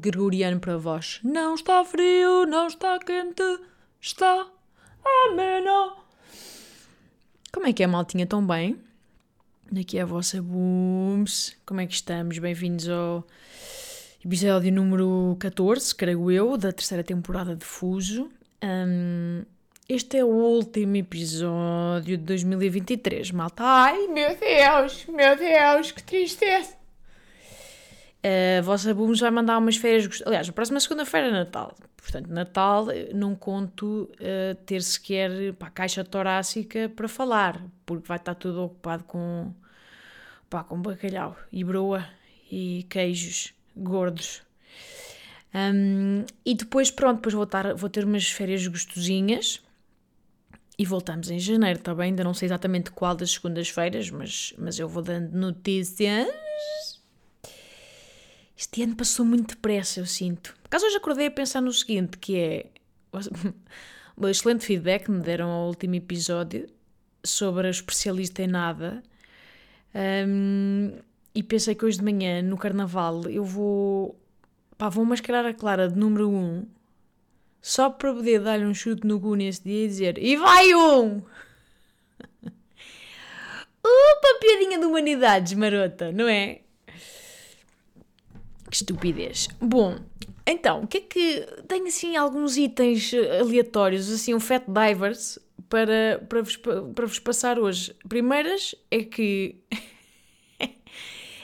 Gregoriano para vós. Não está frio, não está quente, está ameno. Como é que é, maltinha? Tão bem? Aqui é a vossa Booms. Como é que estamos? Bem-vindos ao episódio número 14, creio eu, da terceira temporada de Fuso. Hum, este é o último episódio de 2023, malta. Ai, meu Deus, meu Deus, que tristeza. A vossa Booms vai mandar umas férias. gost- Aliás, a próxima segunda-feira é Natal. Portanto, Natal eh, não conto eh, ter sequer pá, caixa torácica para falar, porque vai estar tudo ocupado com, pá, com bacalhau e broa e queijos gordos. Hum, e depois, pronto, depois vou, vou ter umas férias gostosinhas e voltamos em janeiro, está bem? Ainda não sei exatamente qual das segundas-feiras, mas, mas eu vou dando notícias. Este ano passou muito depressa, eu sinto. Por acaso hoje acordei a pensar no seguinte, que é... O excelente feedback que me deram ao último episódio sobre a especialista em nada. Hum, e pensei que hoje de manhã, no carnaval, eu vou... Pá, vou mascarar a Clara de número 1 um, só para poder dar-lhe um chute no cu nesse dia e dizer E vai um! Opa, piadinha de humanidades, marota, não é? Que estupidez. Bom, então, o que é que. Tenho assim alguns itens eh, aleatórios, assim, um Fat Divers para, para, vos, pa- para vos passar hoje. Primeiras é que.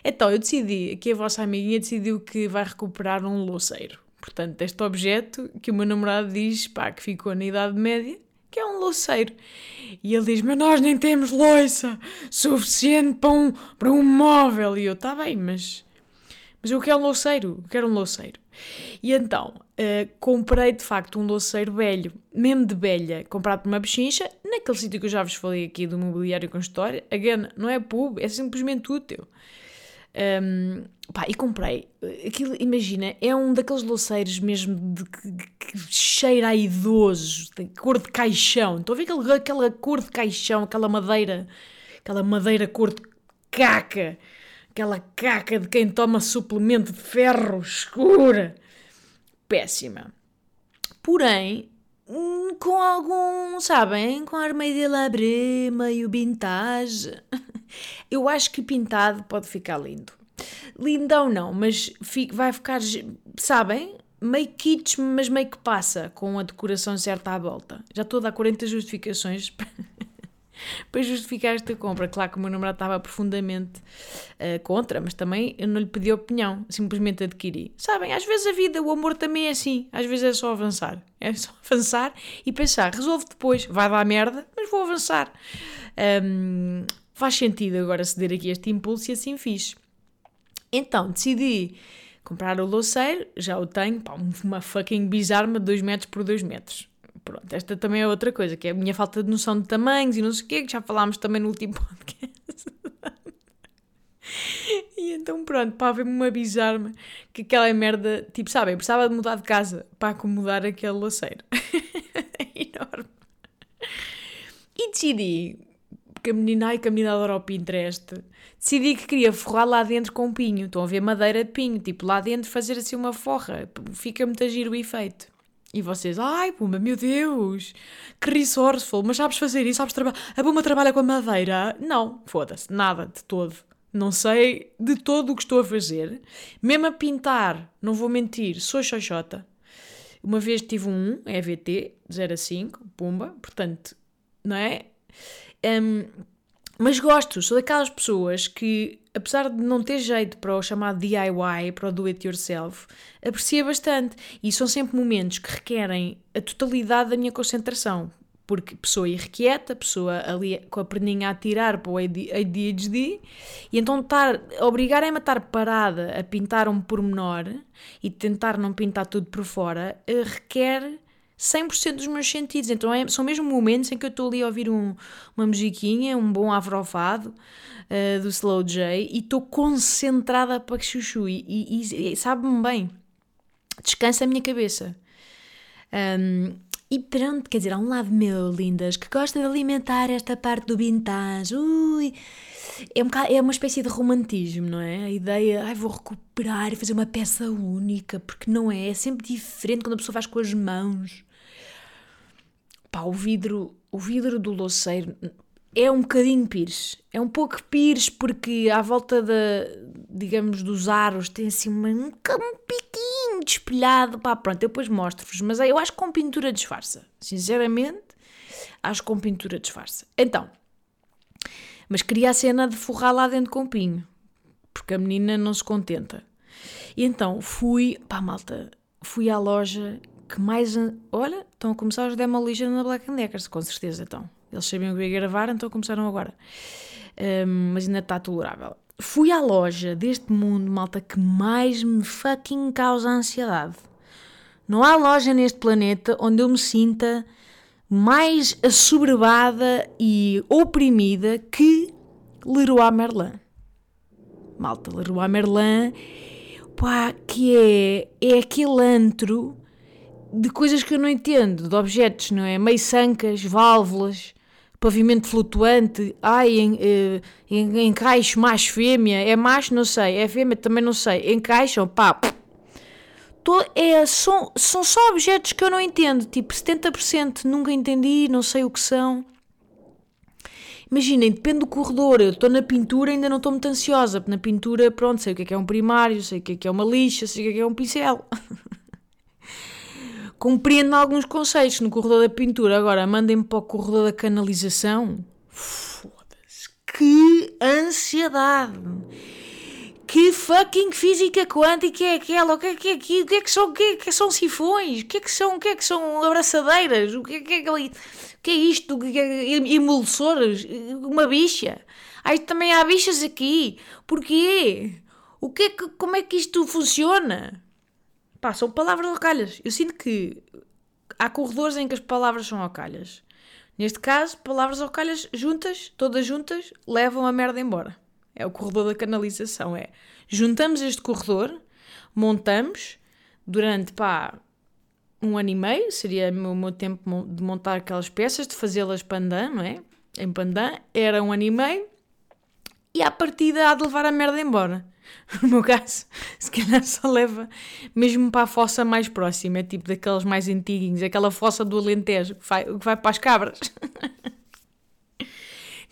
então, eu decidi, que a vossa amiguinha decidiu que vai recuperar um louceiro. Portanto, este objeto que o meu namorado diz, pá, que ficou na Idade Média, que é um louceiro. E ele diz: Mas nós nem temos louça suficiente para um, para um móvel. E eu, tá bem, mas. Mas eu quero um louceiro, quero um louceiro. E então, eh, comprei de facto um louceiro velho, mesmo de velha, comprado por uma bichincha, naquele sítio que eu já vos falei aqui do mobiliário com história. Again, não é pub, é simplesmente útil. Um, pá, e comprei. Aquilo, imagina, é um daqueles louceiros mesmo de, que, que cheira a idoso, tem cor de caixão. Estão a ver aquele, aquela cor de caixão, aquela madeira, aquela madeira cor de caca, aquela caca de quem toma suplemento de ferro escura. Péssima. Porém, hum, com algum, sabem, com ar meio de labre, meio vintage. Eu acho que pintado pode ficar lindo. Lindão não, mas vai ficar, sabem, meio kitsch, mas meio que passa, com a decoração certa à volta. Já estou a dar 40 justificações para justificar esta compra. Claro que o meu namorado estava profundamente eh, contra, mas também eu não lhe pedi opinião, simplesmente adquiri. Sabem, às vezes a vida, o amor também é assim, às vezes é só avançar. É só avançar e pensar, resolve depois, vai dar merda, mas vou avançar. Ahm, faz sentido agora ceder aqui este impulso e assim fiz. Então, decidi comprar o louceiro, já o tenho, pá, uma fucking bizarma de 2 metros por 2 metros. Pronto, esta também é outra coisa, que é a minha falta de noção de tamanhos e não sei o quê, que já falámos também no último podcast. e então pronto, pá, veio-me uma bizarma que aquela merda, tipo, sabem, precisava de mudar de casa para acomodar aquele louceiro. é enorme. E decidi, porque a menina, ai que a menina adora o Pinterest, decidi que queria forrar lá dentro com pinho. Estão a ver madeira de pinho, tipo lá dentro fazer assim uma forra, fica muito a giro o efeito. E vocês, ai Puma, meu Deus, que resourceful, mas sabes fazer isso, sabes trabalhar. A Puma trabalha com a madeira? Não, foda-se, nada, de todo. Não sei de todo o que estou a fazer. Mesmo a pintar, não vou mentir, sou xoxota. Uma vez tive um EVT, 0 a 5, pumba, portanto, não é? Um, mas gosto, sou daquelas pessoas que, apesar de não ter jeito para o chamado DIY, para o do it yourself, aprecia bastante. E são sempre momentos que requerem a totalidade da minha concentração. porque pessoa irrequieta, pessoa ali com a perninha a tirar para o ADHD, e então estar, obrigarem-me a estar parada a pintar um pormenor e tentar não pintar tudo por fora, eh, requer 100% dos meus sentidos. Então é, são mesmo momentos em que eu estou ali a ouvir um, uma musiquinha, um bom afrofado uh, do Slow J e estou concentrada para que chuchu e, e, e sabe-me bem, descansa a minha cabeça. Um, e pronto, quer dizer, há um lado meu, lindas, que gosta de alimentar esta parte do vintage. Ui, é, um bocado, é uma espécie de romantismo, não é? A ideia, ai, vou recuperar e fazer uma peça única, porque não é? É sempre diferente quando a pessoa faz com as mãos. Pá, o vidro, o vidro do louceiro é um bocadinho pires. É um pouco pires porque à volta da, digamos, dos aros tem assim uma, um, um piquinho despelhado. Pá, pronto, eu depois mostro-vos. Mas eu acho que com pintura disfarça. Sinceramente, acho que com pintura disfarça. Então, mas queria a cena de forrar lá dentro com pinho. Porque a menina não se contenta. E então fui, pá, malta, fui à loja que mais. Olha, estão a começar os Demolition na Black Deckers, com certeza então. Eles sabiam que eu ia gravar, então começaram agora. Um, mas ainda está tolerável. Fui à loja deste mundo, malta, que mais me fucking causa ansiedade. Não há loja neste planeta onde eu me sinta mais assoberbada e oprimida que Leroy Merlin. Malta, Leroy Merlin, pá, que é, é aquele antro de coisas que eu não entendo, de objetos, não é? Meiçancas, válvulas, pavimento flutuante, ai, em, eh, encaixo macho fêmea, é macho, não sei, é fêmea, também não sei, encaixam, pá, tô, é, são, são só objetos que eu não entendo, tipo 70% nunca entendi, não sei o que são. Imaginem, depende do corredor, eu estou na pintura ainda não estou muito ansiosa, na pintura, pronto, sei o que é que é um primário, sei o que é que é uma lixa, sei o que é que é um pincel. compreendo alguns conceitos no corredor da pintura. Agora, mandem-me para o corredor da canalização. Foda-se. Que ansiedade! Que fucking física quântica é aquela? O que é que é aquilo? O que é que são, o que é que são sifões? O que é que são, o que é que são abraçadeiras? O que é que é, o que é isto? O que é, emulsores? Uma bicha? Aí também há bichas aqui. Porquê? O que é que, como é que isto funciona? Pá, são palavras ocalhas. Eu sinto que há corredores em que as palavras são ocalhas. Neste caso, palavras ocalhas juntas, todas juntas, levam a merda embora. É o corredor da canalização. É juntamos este corredor, montamos durante pá, um ano e meio, seria o meu tempo de montar aquelas peças, de fazê-las pandan, não é? Em pandan, era um ano e meio, e à partida há de levar a merda embora. No meu caso, se calhar só leva mesmo para a fossa mais próxima, é tipo daqueles mais antiguinhos, aquela fossa do Alentejo que vai, que vai para as cabras.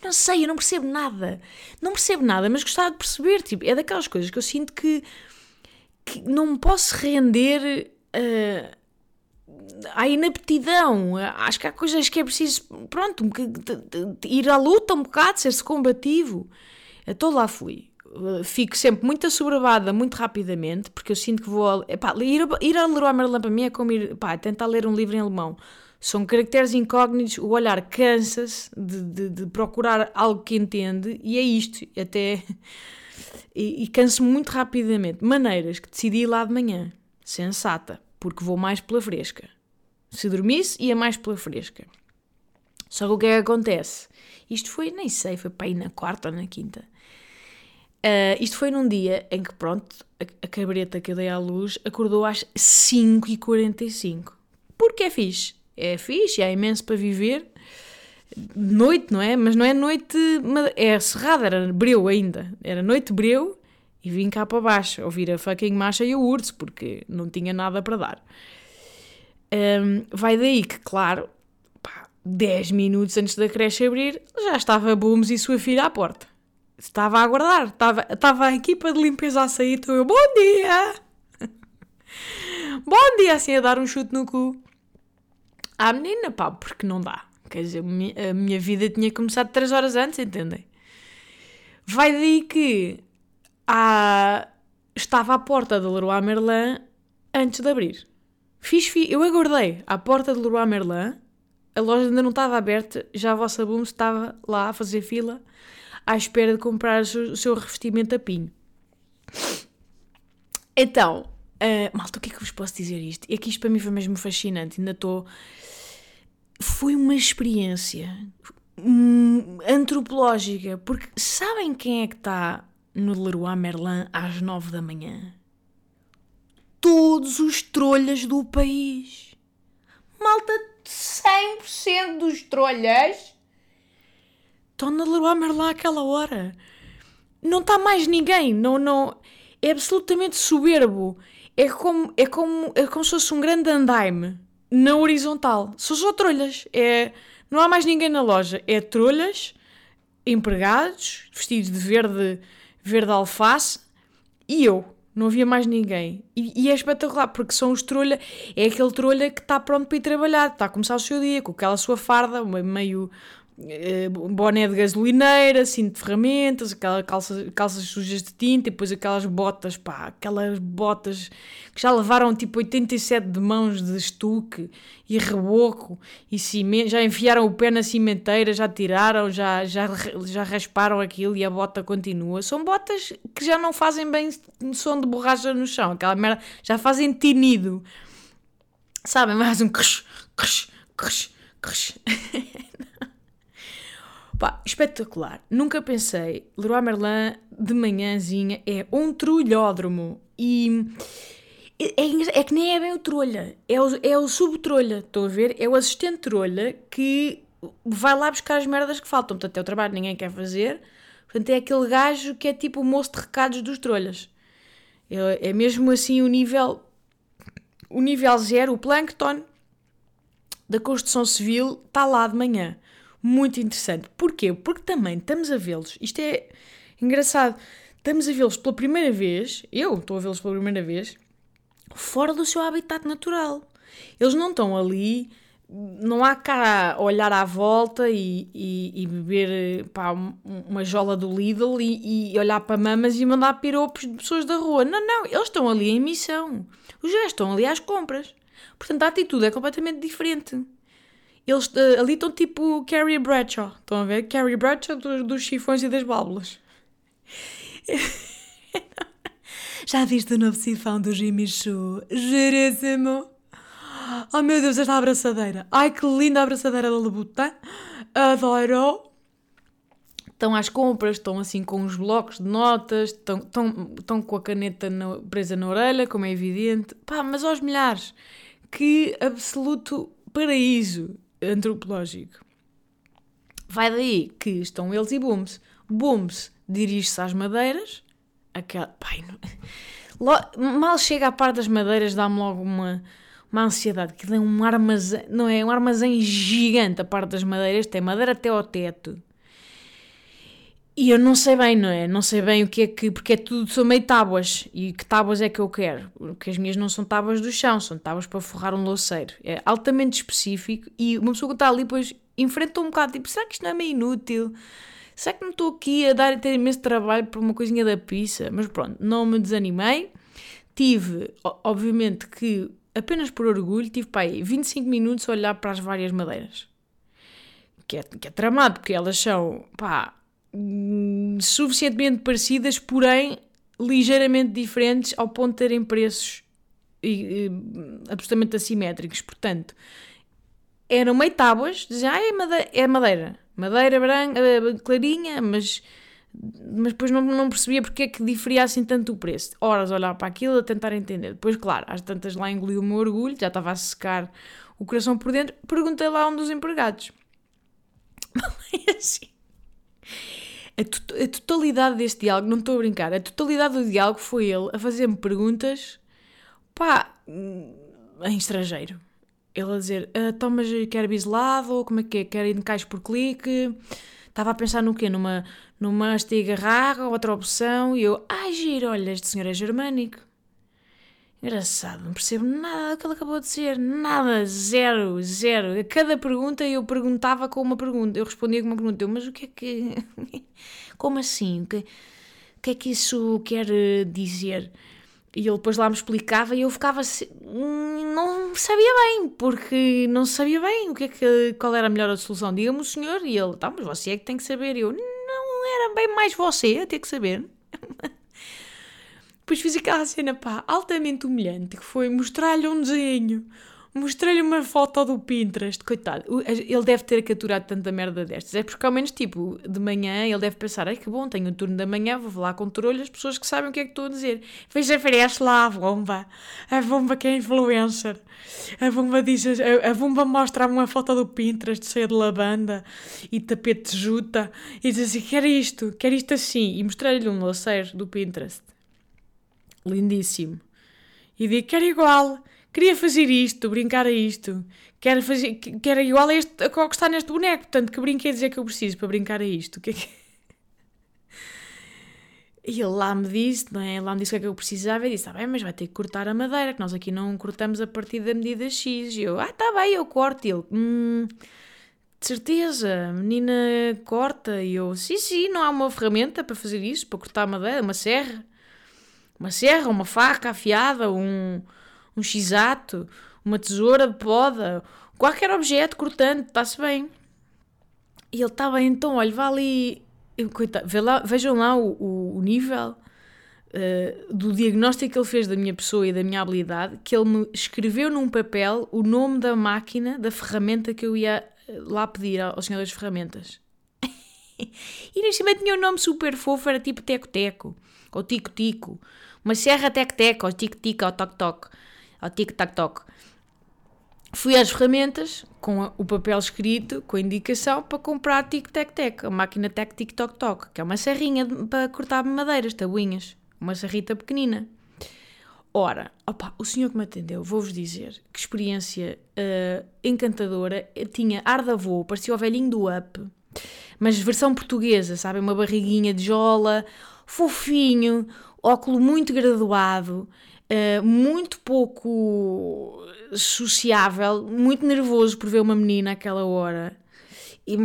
Não sei, eu não percebo nada. Não percebo nada, mas gostava de perceber. Tipo, é daquelas coisas que eu sinto que, que não me posso render uh, à inaptidão. Acho que há coisas que é preciso, pronto, ir à luta um bocado, ser-se combativo. Então lá fui fico sempre muito assoberbada muito rapidamente, porque eu sinto que vou. Epá, ir, ir a Leroy Merlin para mim é como ir, epá, tentar ler um livro em alemão. São caracteres incógnitos, o olhar cansa-se de, de, de, procurar algo que entende, e é isto, até. E, e canso-me muito rapidamente. Maneiras que decidi ir lá de manhã, sensata, porque vou mais pela fresca. Se dormisse, ia mais pela fresca. Só que o que é que acontece? Isto foi, nem sei, foi para ir na quarta ou na quinta. Uh, isto foi num dia em que, pronto, a, a cabreta que eu dei à luz acordou às 5h45. Porque é fixe. É fixe, há imenso para viver. Noite, não é? Mas não é noite. É cerrada, era breu ainda. Era noite breu e vim cá para baixo ouvir a fucking marcha e o urso, porque não tinha nada para dar. Um, vai daí que, claro, pá, 10 minutos antes da creche abrir, já estava Booms e sua filha à porta. Estava a aguardar, estava, estava a equipa de limpeza a sair, então eu, bom dia! bom dia, assim a dar um chute no cu à menina, pá, porque não dá. Quer dizer, a minha vida tinha começado 3 horas antes, entendem? Vai daí que há... estava à porta do Leroy Merlin antes de abrir. Fiz, fiz, eu aguardei à porta do Leroy Merlin a loja ainda não estava aberta, já a vossa Boom estava lá a fazer fila à espera de comprar o seu, revestimento a pinho. Então, uh, malta, o que é que vos posso dizer isto? É que isto para mim foi mesmo fascinante, ainda estou... Foi uma experiência hum, antropológica, porque sabem quem é que está no Leroy Merlin às nove da manhã? Todos os trolhas do país. Malta, 100% dos trolhas estão na Leroy Merlin àquela hora. Não está mais ninguém, não, não, é absolutamente soberbo. É como, é como, é como se fosse um grande andaime na horizontal. São só trolhas. É, não há mais ninguém na loja. É trolhas, empregados, vestidos de verde, verde alface e eu. Não havia mais ninguém. E, e, é espetacular, porque são os trolha. É aquele trolha que está pronto para ir trabalhar, está a começar o seu dia com aquela sua farda, meio, boné de gasolineira, cinto de ferramentas, aquela calça, calças sujas de tinta e depois aquelas botas, pá, aquelas botas que já levaram tipo 87 de mãos de estuque e reboco e cimento, já enfiaram o pé na cimenteira, já tiraram, já, já, já rasparam aquilo e a bota continua. São botas que já não fazem bem som de borracha no chão, aquela merda, já fazem tinido. Sabem, mais um crush, crush, crush, crush. Pá, espetacular. Nunca pensei. Leroy Merlin de manhãzinha é um trulhódromo. E é, é, é, que nem é bem o trolha. É o, é o subtrolha. Estão a ver? É o assistente trolha que vai lá buscar as merdas que faltam. Portanto, é o trabalho que ninguém quer fazer. Portanto, é aquele gajo que é tipo o moço de recados dos trolhas. É, é mesmo assim o nível. O nível zero, o plankton da construção civil está lá de manhã muito interessante. Porquê? Porque também estamos a vê-los, isto é engraçado, estamos a vê-los pela primeira vez, eu estou a vê-los pela primeira vez, fora do seu habitat natural. Eles não estão ali, não há cá olhar à volta e, e, e beber pá, uma jola do Lidl e, e, olhar para mamas e mandar piropos de pessoas da rua. Não, não, eles estão ali em missão. Os gajos estão ali às compras. Portanto, a atitude é completamente diferente. Eles uh, ali estão tipo Carrie Bradshaw. Estão a ver? Carrie Bradshaw dos, dos chifões e das válvulas. Já viste o novo sifão do Jimmy Choo? Giríssimo! Oh meu Deus, esta abraçadeira! Ai que linda abraçadeira da Louboutin! Adoro! Estão às compras, estão assim com os blocos de notas, estão, estão, estão com a caneta na, presa na orelha, como é evidente. Pá, mas aos milhares! Que absoluto paraíso! Antropológico. Vai daí que estão eles e Booms. Booms dirige-se às madeiras. Aquela, pai, não, mal chega à parte das madeiras, dá-me logo uma, uma ansiedade. Que tem um armazém, não é? Um armazém gigante a parte das madeiras. Tem madeira até ao teto. E eu não sei bem, não é? Não sei bem o que é que. Porque é tudo, são meio tábuas. E que tábuas é que eu quero? Porque as minhas não são tábuas do chão, são tábuas para forrar um louceiro. É altamente específico. E uma pessoa que está ali, depois enfrenta um bocado, tipo, será que isto não é meio inútil? Será que não estou aqui a dar e ter imenso trabalho por uma coisinha da pizza? Mas pronto, não me desanimei. Tive, obviamente, que apenas por orgulho, tive pá, aí 25 minutos a olhar para as várias madeiras. Que é, que é tramado, porque elas são, pá Hum, suficientemente parecidas, porém ligeiramente diferentes ao ponto de terem preços e, e, absolutamente assimétricos. Portanto, eram meio tábuas, diziam, ah, é madeira, é madeira, madeira branca, eh, clarinha, mas, mas depois não, não percebia porque é que diferia assim tanto o preço. Horas a olhar para aquilo, a tentar entender. Depois, claro, às tantas lá engoliu o meu orgulho, já estava a secar o coração por dentro, perguntei lá a um dos empregados. assim a, a totalidade deste diálogo, não estou a brincar, a totalidade do diálogo foi ele a fazer-me perguntas, pá, em estrangeiro. Ele a dizer, ah, então, mas quer biselado, como é que é? Quer caixa por clique? Estava a pensar no quê? Numa, numa estigarraga, outra opção, e eu, ai giro, olha, este senhor é germânico. Engraçado, não percebo nada do que ele acabou de dizer. Nada, zero, zero. A cada pergunta eu perguntava com uma pergunta. Eu respondia com uma pergunta. Eu, mas o que é que. Como assim? O que, o que é que isso quer dizer? E ele depois lá me explicava e eu ficava assim. Não sabia bem, porque não sabia bem o que é que, qual era a melhor solução. Diga-me o senhor, e ele, tá, mas você é que tem que saber. E eu, não era bem mais você a ter que saber. Depois fiz aquela cena, pá, altamente humilhante, que foi mostrar-lhe um desenho Mostrei-lhe uma foto do Pinterest, coitado. Ele deve ter capturado tanta merda destas. É porque ao menos, tipo, de manhã ele deve pensar: ai que bom, tenho o turno da manhã, vou falar com trolhas, as pessoas que sabem o que é que estou a dizer. Veja, aparece lá a bomba. A bomba que é influencer. A bomba diz: a, a bomba mostra-me uma foto do Pinterest cheia de lavanda e tapete de juta e diz assim: quer isto, quer isto assim. E mostrei-lhe um laceiro do Pinterest. Lindíssimo. E digo: quer igual queria fazer isto, brincar a isto, quero, fazer, quero igual a este a qual está neste boneco, portanto, que brinquedos é que eu preciso para brincar a isto? Que é que... E ele lá me disse, não é? Lá me disse o que é que eu precisava e disse: ah, bem, mas vai ter que cortar a madeira, que nós aqui não cortamos a partir da medida X. E eu: ah, tá bem, eu corto. E ele: hum, de certeza, menina corta. E eu: sim, sim, não há uma ferramenta para fazer isso, para cortar a madeira, uma serra. Uma serra, uma faca afiada, um, um x-ato, uma tesoura de poda, qualquer objeto cortante, está-se bem. E ele bem, então, olha, vá ali. Coitado, lá, vejam lá o, o, o nível uh, do diagnóstico que ele fez da minha pessoa e da minha habilidade, que ele me escreveu num papel o nome da máquina, da ferramenta que eu ia eh, lá pedir ao senhor das ferramentas. e neste cima tinha um nome super fofo, era tipo teco-teco, ou tico-tico, uma serra tec-tec, ou tic-tic, ou toc-toc ao tic-tac-toc. Fui às ferramentas com o papel escrito, com a indicação para comprar tic-tac-tac, a máquina tec-tic-toc-toc, que é uma serrinha para cortar madeiras, tabuinhas, uma serrita pequenina. Ora, opa, o senhor que me atendeu, vou-vos dizer que experiência uh, encantadora. Tinha ar da avô, parecia o velhinho do Up, mas versão portuguesa, sabe? Uma barriguinha de jola, fofinho, óculo muito graduado. Uh, muito pouco sociável, muito nervoso por ver uma menina àquela hora. E,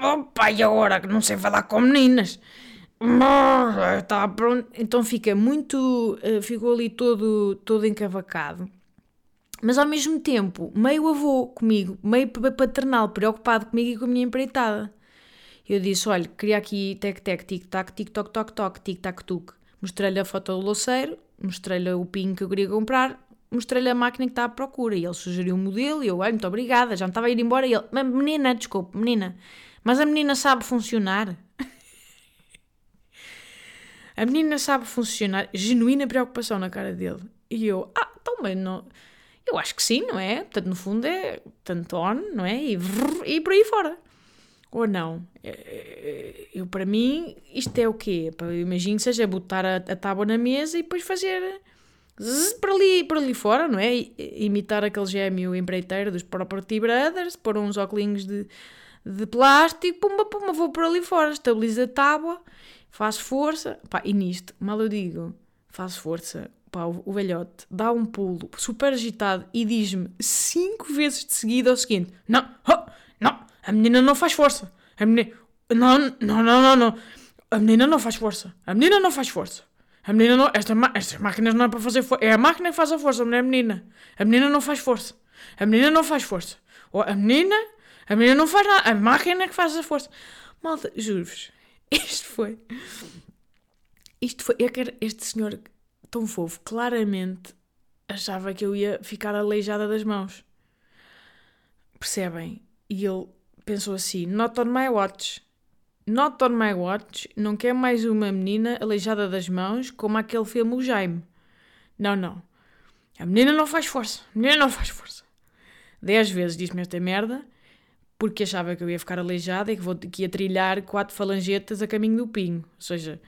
opa, e agora que não sei falar com meninas? Tá pronto. Então fica muito. Uh, ficou ali todo, todo encavacado. Mas ao mesmo tempo, meio avô comigo, meio paternal, preocupado comigo e com a minha empreitada. Eu disse: olha, queria aqui tec-tec, tic-tac, tic-toc-toc-toc, tic-tac-tuc. Mostrei-lhe a foto do louceiro mostrei-lhe o PIN que eu queria comprar, mostrei-lhe a máquina que estava à procura e ele sugeriu um modelo e eu, olha, muito obrigada, já me estava a ir embora e ele, menina, desculpe, menina, mas a menina sabe funcionar? a menina sabe funcionar, genuína preocupação na cara dele. E eu, ah, então, mas não... Eu acho que sim, não é? Portanto, no fundo é tanto on, não é? E, e por aí fora. Ou não? É, é, eu, para mim, isto é o quê? Imagino que seja botar a, a tábua na mesa e depois fazer para ali, para ali fora, não é? Imitar aquele gêmeo empreiteiro dos Property Brothers, pôr uns óculos de, de plástico, pumba, pumba, vou por ali fora, estabilizo a tábua, faço força, pá, e nisto, mal eu digo, faço força, pá, o, o velhote dá um pulo super agitado e diz-me cinco vezes de seguida o seguinte: Não, oh, não, a menina não faz força. A menina. Não, não, não, não, não. A menina não faz força. A menina não faz força. A menina não. Esta, estas máquinas não é para fazer força. É a máquina que faz a força, não é a menina. A menina não faz força. A menina não faz força. Ou a menina. A menina não faz nada. A máquina é que faz a força. Malta, juro-vos. Isto foi. Isto foi. É que este senhor tão fofo, claramente achava que eu ia ficar aleijada das mãos. Percebem? E ele pensou assim: Not on my watch. Not on my watch não quer mais uma menina aleijada das mãos como aquele filme O Jaime. Não, não. A menina não faz força. A menina não faz força. Dez vezes disse-me esta merda porque achava que eu ia ficar aleijada e que, vou, que ia trilhar quatro falangetas a caminho do pinho. Ou seja,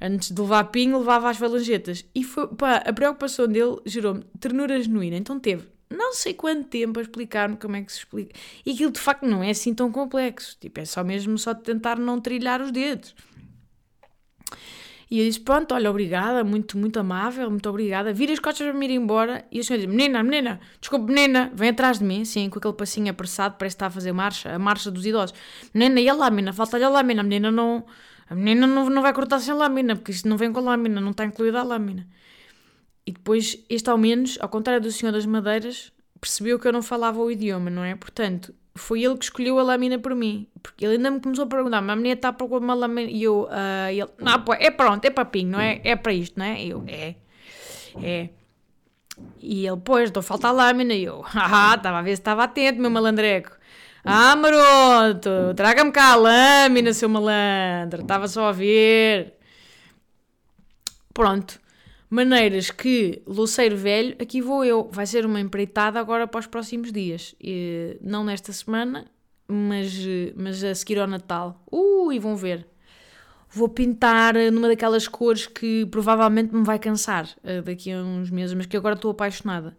antes de levar pinho, levava as falangetas. E foi, pá, a preocupação dele gerou-me ternura genuína. Então teve não sei quanto tempo a explicar-me como é que se explica. E aquilo de facto não é assim tão complexo. Tipo, é só mesmo só tentar não trilhar os dedos. E eu disse: Pronto, olha, obrigada, muito, muito amável, muito obrigada. Vira as costas para me ir embora. E a senhora diz: Menina, menina, desculpe, menina, vem atrás de mim, sim, com aquele passinho apressado, parece que está a fazer marcha, a marcha dos idosos. Menina, e a lâmina, falta-lhe a lâmina, a menina não. A menina não, não vai cortar sem lâmina, porque isto não vem com lâmina, não está incluída a lâmina. E depois, este ao menos, ao contrário do Senhor das Madeiras, percebeu que eu não falava o idioma, não é? Portanto, foi ele que escolheu a lâmina por mim. Porque ele ainda me começou a perguntar, mas a menina está para uma lâmina. E eu, uh, ele, não, pô, é pronto, é papinho, não é? É para isto, não é? E eu, é. É. E ele, pois, estou a faltar lâmina. E eu, ah, estava a ver se estava atento, meu malandreco. Ah, maroto, traga-me cá a lâmina, seu malandro. Estava só a ver. Pronto. Maneiras que, Luceiro Velho, aqui vou eu. Vai ser uma empreitada agora para os próximos dias. E, não nesta semana, mas, mas a seguir ao Natal. Ui, vão ver. Vou pintar numa daquelas cores que provavelmente me vai cansar uh, daqui a uns meses, mas que agora estou apaixonada.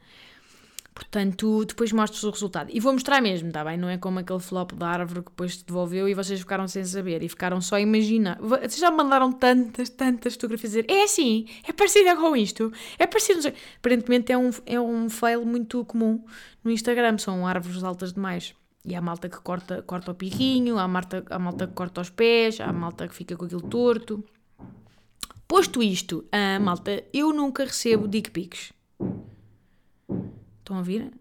Portanto, depois mostro-vos o resultado. E vou mostrar mesmo, tá bem? Não é como aquele flop da árvore que depois se devolveu e vocês ficaram sem saber e ficaram só a imaginar. Vocês já me mandaram tantas, tantas fotografias dizer é assim, é parecida com isto, é parecido. Aparentemente é um, é um fail muito comum no Instagram, são árvores altas demais. E há malta que corta, corta o piquinho, há malta, há malta que corta os pés, há malta que fica com aquilo torto. Posto isto, a malta, eu nunca recebo dick pics. Estão a ouvir?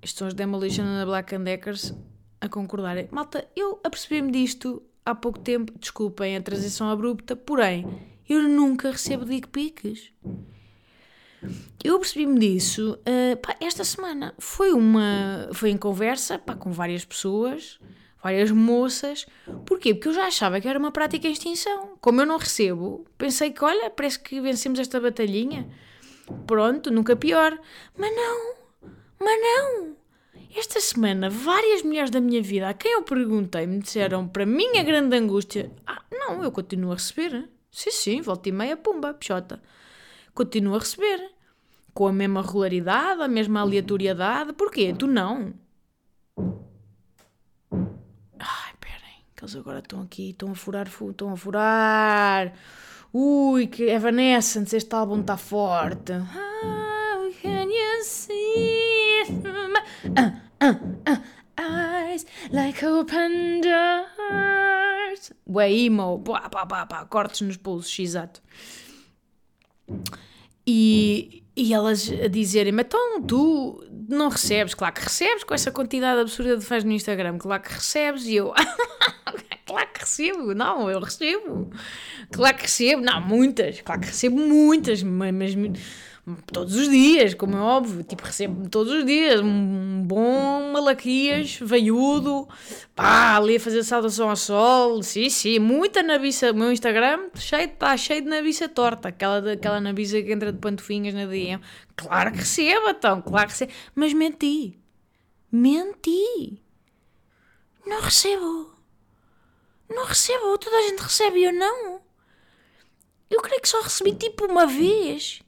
Estes são os Demolition and the Black and Deckers a concordarem. Malta, eu apercebi-me disto há pouco tempo. Desculpem a transição abrupta, porém, eu nunca recebo dick pics. Eu percebi-me disso uh, pá, esta semana. Foi uma. Foi em conversa pá, com várias pessoas, várias moças. Porquê? Porque eu já achava que era uma prática em extinção. Como eu não recebo, pensei que, olha, parece que vencemos esta batalhinha. Pronto, nunca pior. Mas não, mas não. Esta semana, várias mulheres da minha vida a quem eu perguntei me disseram, para minha grande angústia, ah, não, eu continuo a receber. Sim, sim, volta e meia, pumba, pichota. Continuo a receber. Com a mesma regularidade, a mesma aleatoriedade. Porquê? Tu não. Ai, esperem, que eles agora estão aqui, estão a furar, estão a furar. Ui, que Evanescence, este álbum está forte. How can you see uh, uh, uh, eyes like open doors? Ué, emo, pá, pá, pá, pá, cortes nos pulsos, exato. E, e elas a dizerem-me, então tu não recebes? Claro que recebes com essa quantidade absurda de fãs no Instagram, claro que recebes. E eu, claro que recebo, não, eu recebo. Claro que recebo, não, muitas, claro que recebo muitas, mas, mas todos os dias, como é óbvio, tipo, recebo todos os dias. Um bom malaquias, veiudo, pá, ali a fazer saudação ao sol, sim, sim, muita nabiça, o meu Instagram cheio, está cheio de nabiça torta, aquela, aquela nabiça que entra de pantofinhas na DM, claro que recebo, então, claro que recebo, mas menti, menti, não recebo, não recebo, toda a gente recebe eu não. Eu creio que só recebi tipo uma vez.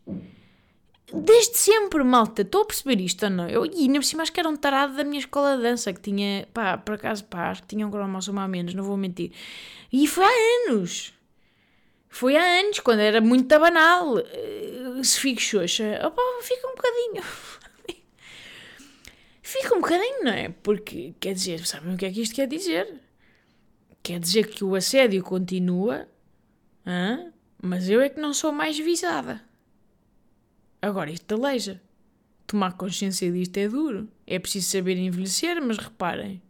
Desde sempre, malta. Estou a perceber isto ou não? Eu, e ainda por cima acho que era um tarado da minha escola de dança que tinha, pá, por acaso, pá, acho que tinha um cromossomo a menos, não vou mentir. E foi há anos. Foi há anos, quando era muito banal. Eh, se fico xoxa, opa, fica um bocadinho. fica um bocadinho, não é? Porque, quer dizer, sabem o que é que isto quer dizer? Quer dizer que o assédio continua? Mas eu é que não sou mais visada. Agora, isto aleija. Tomar consciência disto é duro. É preciso saber envelhecer, mas reparem.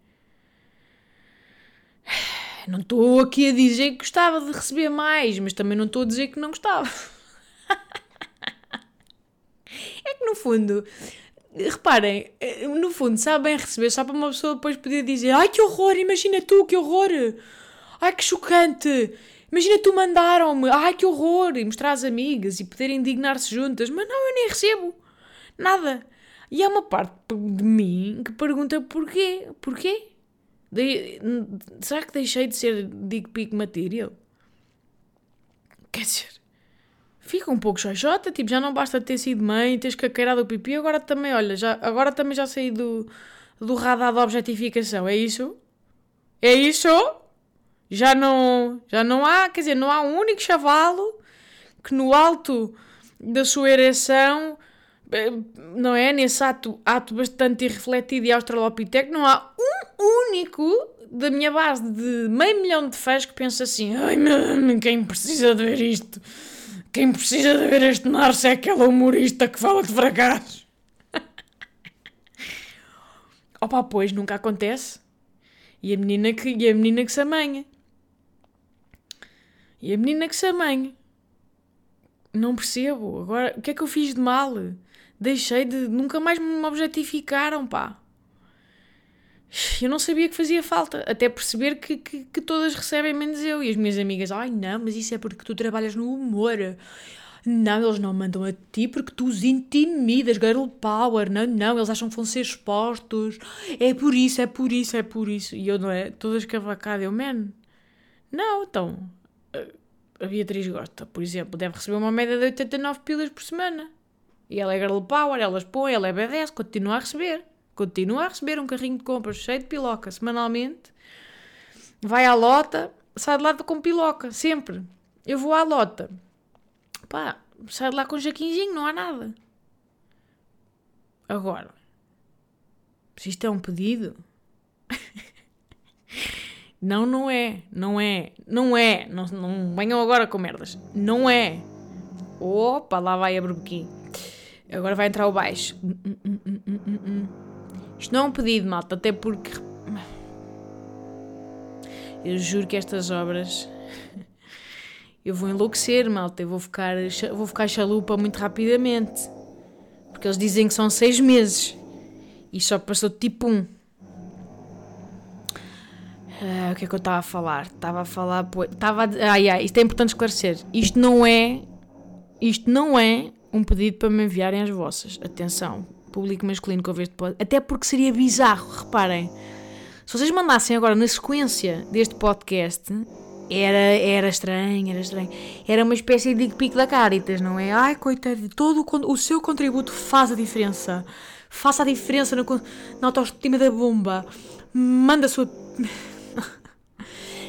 Não estou aqui a dizer que gostava de receber mais, mas também não estou a dizer que não gostava. É que no fundo, reparem, no fundo, sabem receber só para uma pessoa depois poder dizer: Ai que horror, imagina tu, que horror! Ai que chocante! Imagina tu mandaram-me, ai que horror, e mostrar às amigas e poderem indignar-se juntas, mas não, eu nem recebo nada. E há uma parte de mim que pergunta porquê? Porquê? De... Será que deixei de ser dick pic material? Quer dizer, fica um pouco xoxota, tipo, já não basta ter sido mãe, teres caqueirado o pipi, agora também, olha, já, agora também já saí do, do radar da objetificação, é isso? É isso? Já não, já não há, quer dizer, não há um único chavalo que no alto da sua ereção, eh, não é? Nesse ato, ato bastante irrefletido e australopiteco, não há um único da minha base de meio milhão de fãs que pensa assim: ai meu, quem precisa de ver isto? Quem precisa de ver este Narce é aquela humorista que fala de fracassos. Opa, pois, nunca acontece. E a menina que, e a menina que se amanha. E a menina que se amanha. Não percebo. Agora, o que é que eu fiz de mal? Deixei de. Nunca mais me objetificaram, pá. Eu não sabia que fazia falta, até perceber que, que, que, todas recebem menos eu. E as minhas amigas, ai não, mas isso é porque tu trabalhas no humor. Não, eles não mandam a ti porque tu os intimidas, girl power. Não, não, eles acham que vão ser expostos. É por isso, é por isso, é por isso. E eu não é, toda escavacada, eu, man. Não, então. A Beatriz gosta, por exemplo, deve receber uma média de 89 pilas por semana. E ela é girl power, elas põem, ela é BDS, continua a receber. Continua a receber um carrinho de compras cheio de piloca semanalmente. Vai à lota, sai de lá com piloca, sempre. Eu vou à lota. Pá, sai de lá com jaquinzinho, não há nada. Agora, se isto é um pedido. não, não é. Não é. Não é. Não, não venham agora com merdas. Não é. Opa, lá vai a berbequim. Agora vai entrar o baixo. Hum, hum, hum, isto não é um pedido, malta, até porque. Eu juro que estas obras. Eu vou enlouquecer, malta. Eu vou ficar, vou ficar chalupa muito rapidamente. Porque eles dizem que são seis meses. E só passou tipo um. Ah, o que é que eu estava a falar? Estava a falar. Estava a... Ai, ai, isto é importante esclarecer. Isto não é. Isto não é um pedido para me enviarem as vossas. Atenção público masculino que ouve este podcast. Até porque seria bizarro, reparem. Se vocês mandassem agora na sequência deste podcast, era, era estranho, era estranho. Era uma espécie de pico da Caritas, não é? Ai, coitado, todo o, o seu contributo faz a diferença. Faça a diferença na autoestima da bomba. Manda a sua.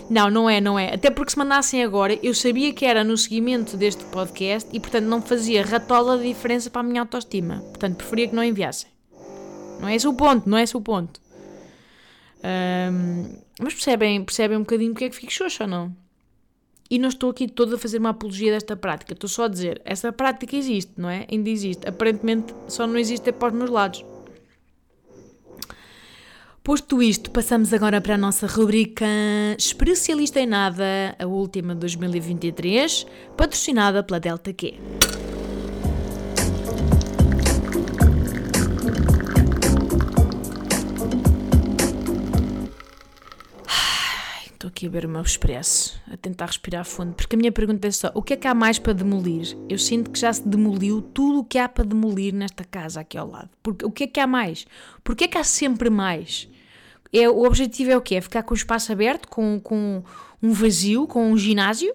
Não, não é, não é. Até porque se mandassem agora, eu sabia que era no seguimento deste podcast e, portanto, não fazia ratola de diferença para a minha autoestima. Portanto, preferia que não enviassem. Não é esse o ponto, não é esse o ponto. Um, mas percebem, percebem um bocadinho porque é que fico xoxa ou não? E não estou aqui toda a fazer uma apologia desta prática. Estou só a dizer, essa prática existe, não é? Ainda existe. Aparentemente só não existe é para os meus lados. Posto isto, passamos agora para a nossa rubrica Especialista em Nada, a última de 2023, patrocinada pela Delta Q. Estou aqui a ver o meu expresso, a tentar respirar fundo, porque a minha pergunta é só: o que é que há mais para demolir? Eu sinto que já se demoliu tudo o que há para demolir nesta casa aqui ao lado. Porque, o que é que há mais? Porque é que há sempre mais? É, o objetivo é o quê? É ficar com o espaço aberto, com, com um vazio, com um ginásio?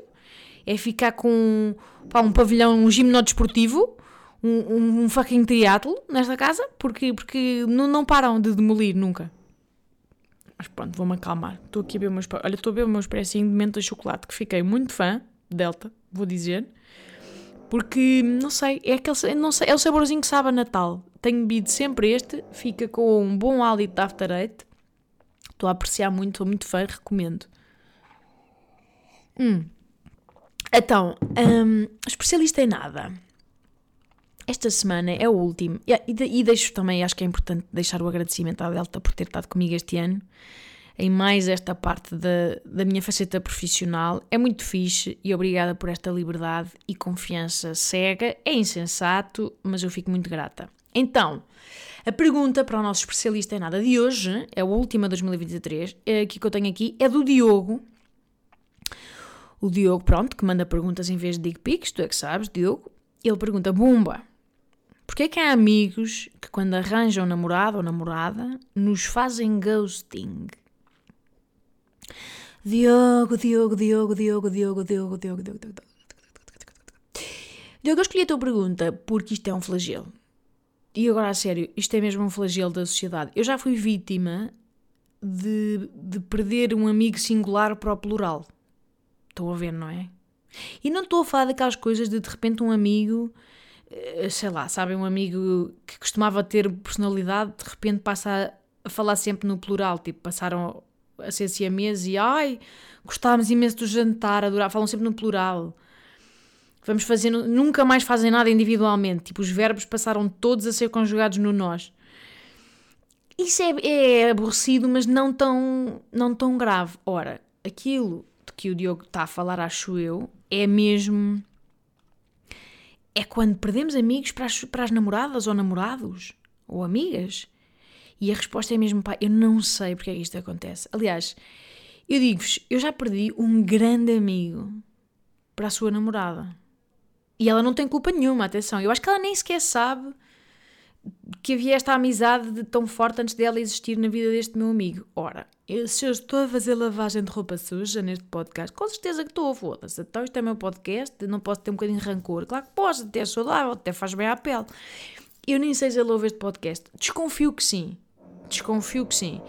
É ficar com pá, um pavilhão, um gimnó desportivo? Um, um, um fucking triatlo nesta casa? Porque, porque não, não param de demolir nunca. Mas pronto, vou-me acalmar. Estou aqui a ver o meu... Olha, estou a ver o meu de menta de chocolate, que fiquei muito fã, Delta, vou dizer. Porque, não sei, é aquele, não sei, é o saborzinho que sabe a Natal. Tenho bebido sempre este, fica com um bom hálito de after eight Estou a apreciar muito, sou muito fã, recomendo. Hum. Então, um, especialista em nada. Esta semana é o último. E, e, e deixo também, acho que é importante deixar o agradecimento à Delta por ter estado comigo este ano em mais esta parte da, da minha faceta profissional. É muito fixe e obrigada por esta liberdade e confiança cega. É insensato, mas eu fico muito grata. Então, a pergunta para o nosso especialista em nada de hoje, é a última 2023, é que eu tenho aqui, é do Diogo. O Diogo, pronto, que manda perguntas em vez de dick pics, tu é que sabes, Diogo. Ele pergunta, Bumba, porquê é que há amigos que quando arranjam namorado ou namorada nos fazem ghosting? Diogo, Diogo, Diogo, Diogo, Diogo, Diogo, Diogo, Diogo, Diogo. Diogo, eu escolhi a tua pergunta porque isto é um flagelo. E agora, a sério, isto é mesmo um flagelo da sociedade. Eu já fui vítima de, de perder um amigo singular para o plural. Estão a ver, não é? E não estou a falar daquelas coisas de de repente um amigo, eh, sei lá, sabem, um amigo que costumava ter personalidade, de repente passa a, falar sempre no plural, tipo, passaram a ser siameses e ai, gostávamos imenso do jantar, adorar, falam sempre no plural. Vamos fazer, nunca mais fazem nada individualmente. Tipo, os verbos passaram todos a ser conjugados no nós. Isso é, é aborrecido, mas não tão, não tão grave. Ora, aquilo de que o Diogo está a falar, acho eu, é mesmo. É quando perdemos amigos para as, para as namoradas ou namorados ou amigas. E a resposta é mesmo, pá, eu não sei porque é que isto acontece. Aliás, eu digo-vos, eu já perdi um grande amigo para a sua namorada. E ela não tem culpa nenhuma, atenção. Eu acho que ela nem sequer sabe que havia esta amizade de tão forte antes dela existir na vida deste meu amigo. Ora, eu, se eu estou a fazer lavagem de roupa suja neste podcast, com certeza que estou, foda-se. Então isto é meu podcast, não posso ter um bocadinho de rancor. Claro que posso, até é saudável, até faz bem à pele. Eu nem sei se ele ouve este podcast. Desconfio que sim. Desconfio que sim.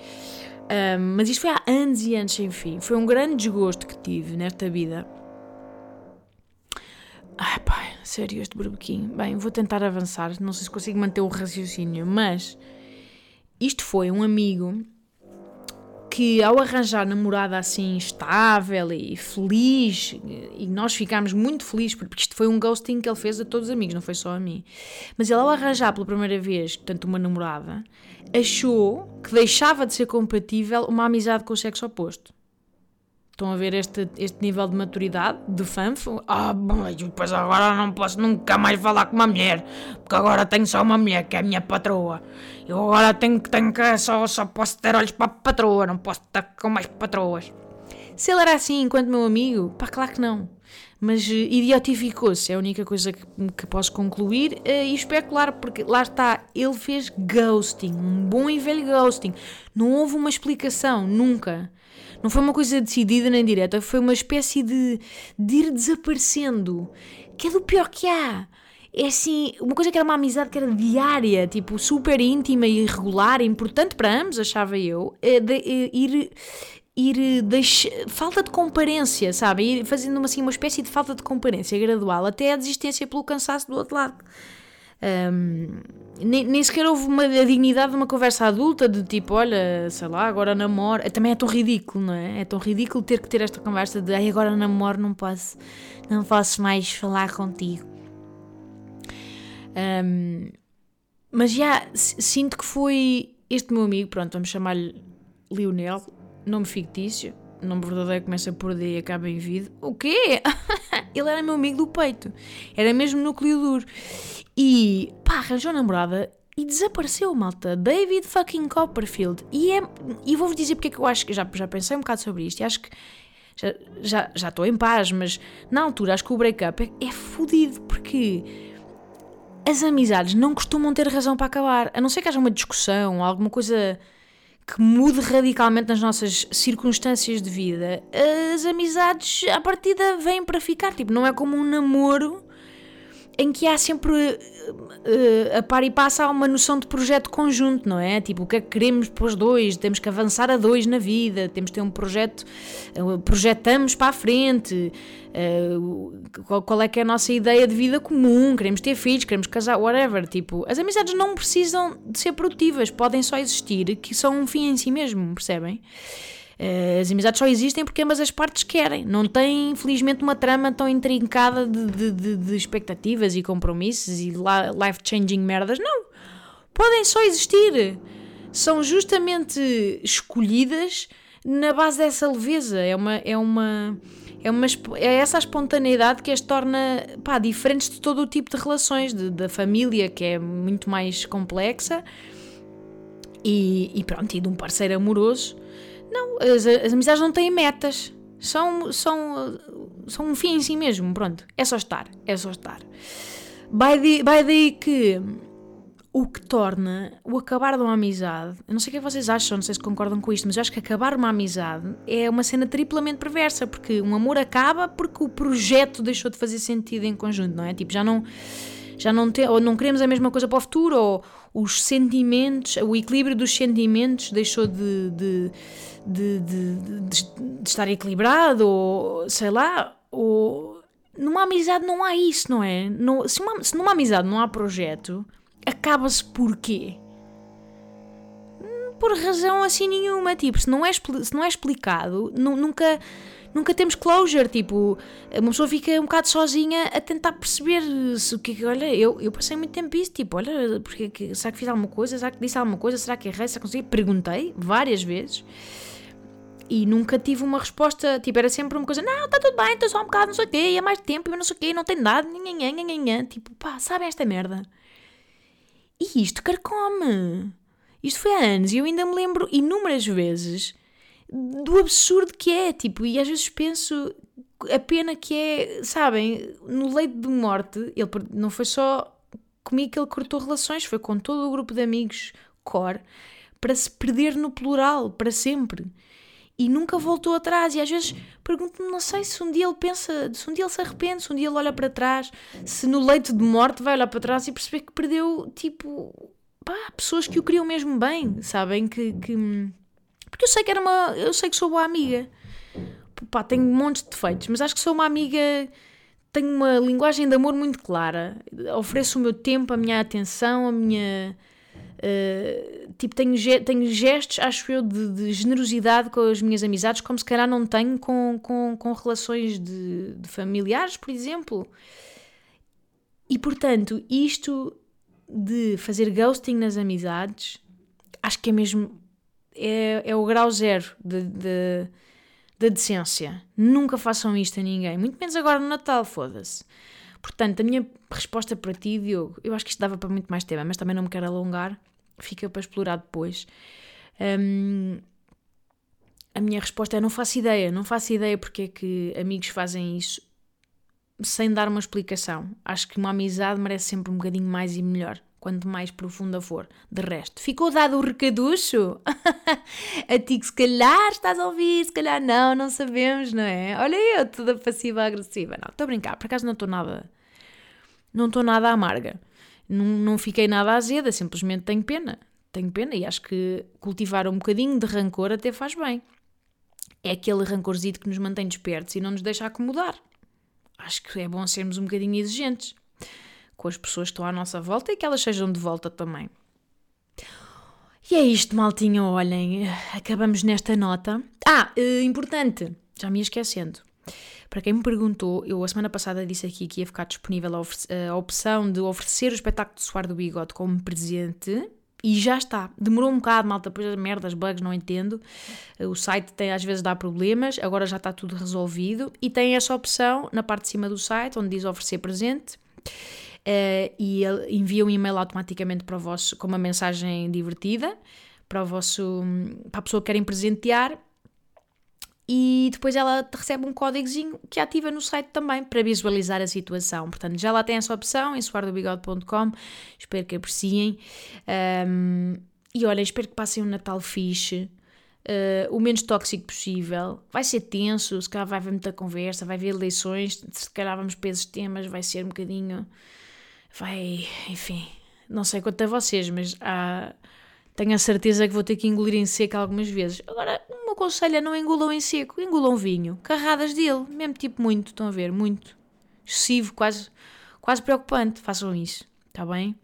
Um, mas isto foi há anos e anos sem fim. Foi um grande desgosto que tive nesta vida. Ai pai, sério, este burbequim. Bem, vou tentar avançar. Não sei se consigo manter o raciocínio, mas isto foi um amigo que ao arranjar namorada assim estável e feliz, e nós ficámos muito felizes, porque isto foi um ghosting que ele fez a todos os amigos, não foi só a mim. Mas ele ao arranjar pela primeira vez, portanto, uma namorada, achou que deixava de ser compatível uma amizade com o sexo oposto. Estão a ver este, este nível de maturidade, de fanfo? Ah, depois agora não posso nunca mais falar com uma mulher, porque agora tenho só uma mulher, que é a minha patroa. Eu agora tenho, tenho que, só, só posso ter olhos para a patroa, não posso estar com mais patroas. Se ele era assim enquanto meu amigo, pá, claro que não. Mas uh, idiotificou-se, é a única coisa que, que posso concluir uh, e especular, porque lá está, ele fez ghosting, um bom e velho ghosting. Não houve uma explicação, nunca. Não foi uma coisa decidida nem direta, foi uma espécie de, de ir desaparecendo, que é do pior que há. É assim, uma coisa que era uma amizade que era diária, tipo, super íntima e regular, importante para ambos, achava eu, é de, é ir ir deixar, falta de comparência, sabe? Ir fazendo assim, uma espécie de falta de comparência gradual até a desistência pelo cansaço do outro lado. Um, nem, nem sequer houve uma, a dignidade de uma conversa adulta de tipo, olha, sei lá, agora namoro. Também é tão ridículo, não é? É tão ridículo ter que ter esta conversa de ai, agora namoro, não posso, não posso mais falar contigo. Um, mas já sinto que foi este meu amigo, pronto, vamos chamar-lhe Lionel, nome fictício, nome verdadeiro começa por D e acaba em vida. O quê? Ele era meu amigo do peito, era mesmo núcleo duro. E pá, arranjou namorada e desapareceu, malta. David fucking Copperfield. E, é, e vou-vos dizer porque é que eu acho que já, já pensei um bocado sobre isto e acho que já, já, já estou em paz, mas na altura acho que o breakup é, é fodido porque as amizades não costumam ter razão para acabar, a não ser que haja uma discussão, alguma coisa que mude radicalmente nas nossas circunstâncias de vida. As amizades, à partida, vêm para ficar. Tipo, não é como um namoro em que há sempre uh, a par e passa uma noção de projeto conjunto, não é? Tipo, o que é que queremos para os dois? Temos que avançar a dois na vida, temos que ter um projeto, uh, projetamos para a frente, uh, qual, qual, é que é a nossa ideia de vida comum, queremos ter filhos, queremos casar, whatever. Tipo, as amizades não precisam de ser produtivas, podem só existir, que são um fim em si mesmo, percebem? Eh, as amizades só existem porque ambas as partes querem. Não tem, infelizmente, uma trama tão intrincada de, de, de, de expectativas e compromissos e life-changing merdas. Não. Podem só existir. São justamente escolhidas na base dessa leveza. É uma. É uma é, uma, é essa espontaneidade que as torna pá, diferentes de todo o tipo de relações, de, da família, que é muito mais complexa, e, e pronto, e de um parceiro amoroso não, as, as amizades não têm metas. São, são, são um fim em si mesmo, pronto. É só estar, é só estar. Vai daí que o que torna o acabar de uma amizade, eu não sei o que, é que vocês acham, não sei se concordam com isto, mas eu acho que acabar uma amizade é uma cena triplamente perversa, porque um amor acaba porque o projeto deixou de fazer sentido em conjunto, não é? Tipo, já não já não, te, ou não queremos a mesma coisa para o futuro, ou os sentimentos, o equilíbrio dos sentimentos deixou de, de, de, de, de estar equilibrado, ou sei lá, ou numa amizade não há isso, não é? Não, se, uma, se numa amizade não há projeto, acaba-se por quê? por razão assim nenhuma. Tipo, se não é, se não é explicado, nunca, nunca temos closure. Tipo, uma pessoa fica um bocado sozinha a tentar perceber se o que é. Olha, eu, eu passei muito tempo isso. Tipo, olha, porque, que, será que fiz alguma coisa? Será que disse alguma coisa? Será que errei? Será que consegui? Perguntei várias vezes. E nunca tive uma resposta, tipo, era sempre uma coisa, não, está tudo bem, estou só um bocado, não sei o quê, é mais tempo, eu não sei o quê, não tem nada, nhanhã, nhanhã, tipo, pá, sabem esta merda? E isto carcome. Isto foi há anos e eu ainda me lembro inúmeras vezes do absurdo que é, tipo, e às vezes penso a pena que é, sabem, no leito de morte, ele não foi só comigo que ele cortou relações, foi com todo o grupo de amigos core para se perder no plural para sempre e nunca voltou atrás. E às vezes pergunto-me, não sei se um dia ele pensa, se um dia ele se arrepende, se um dia ele olha para trás, se no leito de morte vai olhar para trás e perceber que perdeu, tipo, pá, pessoas que o queriam mesmo bem, sabem? Que, que... Porque eu sei que era uma. Eu sei que sou boa amiga. Pá, tenho montes de defeitos, mas acho que sou uma amiga. Tenho uma linguagem de amor muito clara. Ofereço o meu tempo, a minha atenção, a minha Uh, tipo, tenho, tenho gestos, acho eu, de, de, generosidade com as minhas amizades, como se calhar não tenho com, com, com relações de, de familiares, por exemplo. E portanto, isto de fazer ghosting nas amizades, acho que é mesmo. É, é o grau zero de, de, da decência. Nunca façam isto a ninguém, muito menos agora no Natal, foda-se. Portanto, a minha resposta para ti, Diogo, eu acho que isto dava para muito mais tema, mas também não me quero alongar fica para explorar depois. Um, a minha resposta é: não faço ideia, não faço ideia porque é que amigos fazem isso sem dar uma explicação. Acho que uma amizade merece sempre um bocadinho mais e melhor, quanto mais profunda for. De resto, ficou dado o recaducho? a ti que se calhar estás a ouvir, se calhar não, não sabemos, não é? Olha eu, toda passiva-agressiva. Não, estou a brincar, por acaso não estou nada. Não estou nada amarga não, não fiquei nada azeda, simplesmente tenho pena. Tenho pena e acho que cultivar um bocadinho de rancor até faz bem. É aquele rancorzito que nos mantém despertos e não nos deixa acomodar. Acho que é bom sermos um bocadinho exigentes com as pessoas que estão à nossa volta e que elas sejam de volta também. E é isto, maltinha, olhem, acabamos nesta nota. Ah, eh, importante, já me ia esquecendo. Para quem me perguntou, eu a semana passada disse aqui que ia ficar disponível a, a opção de oferecer o espetáculo de Suar do Bigode como presente. E já está. Demorou um bocado, malta, depois das merdas, bugs, não entendo. O site tem, às vezes dá problemas, agora já está tudo resolvido. E tem essa opção na parte de cima do site, onde diz oferecer presente. Uh, e envia um e-mail automaticamente para o vosso, com uma mensagem divertida para o vosso para a pessoa que querem presentear e depois ela recebe um códigozinho que ativa no site também para visualizar a situação. Portanto, já lá tem essa opção em suardobigode.com. Espero que apreciem. Um, e olha, espero que passem um Natal fixe. Uh, o menos tóxico possível. Vai ser tenso, se calhar vai haver muita conversa, vai haver eleições, se calhar vamos para esses temas, vai ser um bocadinho. Vai. Enfim, não sei quanto a vocês, mas há tenho a certeza que vou ter que engolir em seco algumas vezes. Agora, é não engulam em seco, engulam vinho. Carradas dele, mesmo tipo muito, estão a ver? Muito. Excessivo, quase, quase preocupante. Façam isso, está bem?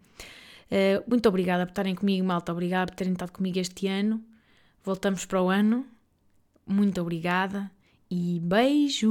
Uh, muito obrigada por estarem comigo, malta. Obrigada por terem estado comigo este ano. Voltamos para o ano. Muito obrigada e beijo!